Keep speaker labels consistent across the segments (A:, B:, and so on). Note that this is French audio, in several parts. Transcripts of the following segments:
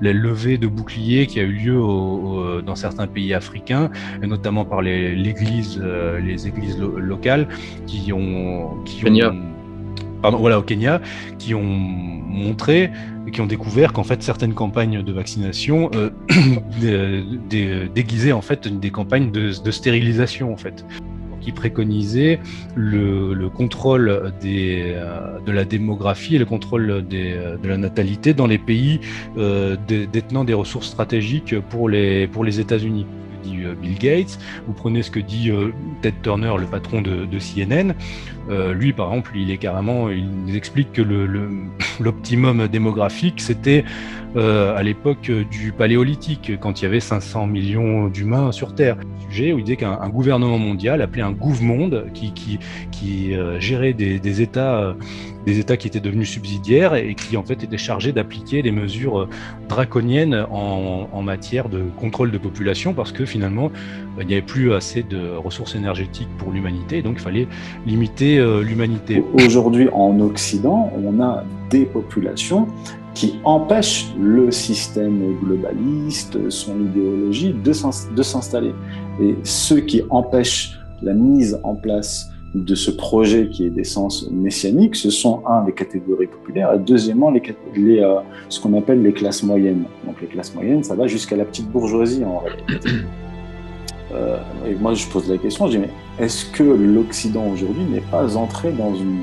A: la levée de boucliers qui a eu lieu dans certains pays africains, et notamment par les, l'église, les églises locales qui ont, qui ont pardon, voilà, au Kenya, qui ont montré, qui ont découvert qu'en fait certaines campagnes de vaccination euh, déguisaient en fait des campagnes de, stérilisation en fait qui préconisaient le, contrôle des, euh, de la démographie et le contrôle des, de la natalité dans les pays euh, détenant des ressources stratégiques pour les, pour les États-Unis. Euh, Bill Gates, vous prenez ce que dit euh, Ted Turner, le patron de, CNN, euh, lui par exemple, il est carrément, il nous explique que l'optimum le, démographique, c'était à l'époque du paléolithique, quand il y avait 500 millions d'humains sur Terre. Sujet où il disait qu'un gouvernement mondial, appelé un gouv-monde, qui, qui, qui gérait des, des États des États qui étaient devenus subsidiaires et qui en fait étaient chargés d'appliquer des mesures euh, draconiennes en, matière de contrôle de population parce que finalement euh, il n'y avait plus assez de ressources énergétiques pour l'humanité, donc il fallait limiter euh, l'humanité.
B: Aujourd'hui en Occident, on a des populations qui empêchent le système globaliste, son idéologie de s'installer. Et ceux qui empêchent la mise en place de ce projet qui est d'essence messianique, ce sont, un, les catégories populaires, et deuxièmement, les, les euh, ce qu'on appelle les classes moyennes. Donc les classes moyennes, ça va jusqu'à la petite bourgeoisie en réalité. Euh, et moi, je pose la question, je dis, mais est-ce que l'Occident aujourd'hui n'est pas entré dans, une,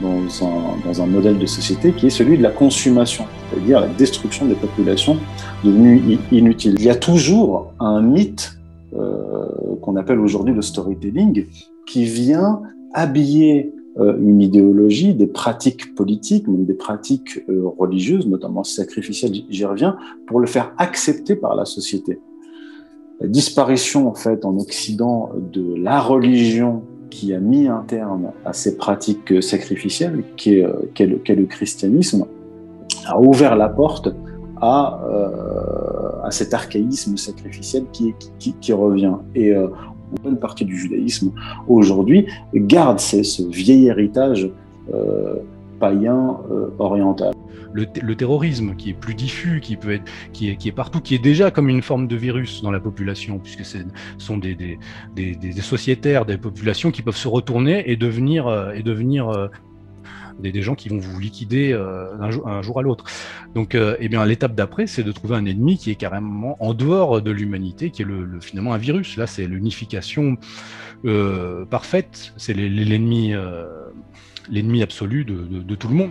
B: dans, un, dans un modèle de société qui est celui de la consommation, c'est-à-dire la destruction des populations devenues inutiles Il y a toujours un mythe euh, qu'on appelle aujourd'hui le storytelling, qui vient habiller euh, une idéologie, des pratiques politiques, même des pratiques euh, religieuses, notamment sacrificielles, j'y reviens, pour le faire accepter par la société. La disparition, en fait, en Occident, de la religion qui a mis un terme à ces pratiques sacrificielles, euh, le, le, christianisme, a ouvert la porte à, à cet archaïsme sacrificiel qui, revient. Et une bonne partie du judaïsme aujourd'hui garde ce vieil héritage euh, païen euh, oriental.
A: Le, terrorisme qui est plus diffus, qui peut être, qui est, qui est, partout, qui est déjà comme une forme de virus dans la population, puisque ce sont des, des, des, des, sociétaires, des populations qui peuvent se retourner et devenir, euh, et devenir des, gens qui vont vous liquider euh, un, jour, à l'autre. Donc, euh, eh bien, l'étape d'après, c'est de trouver un ennemi qui est carrément en dehors de l'humanité, qui est le, finalement un virus. Là, c'est l'unification euh, parfaite. C'est l'ennemi, l'ennemi absolu de tout le monde.